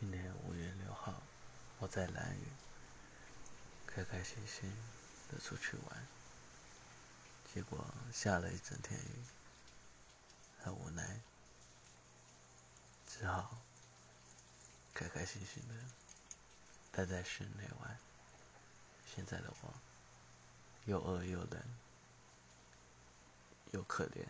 今年五月六号，我在兰屿开开心心的出去玩，结果下了一整天雨，很无奈，只好开开心心的待在室内玩。现在的我又饿又冷又可怜。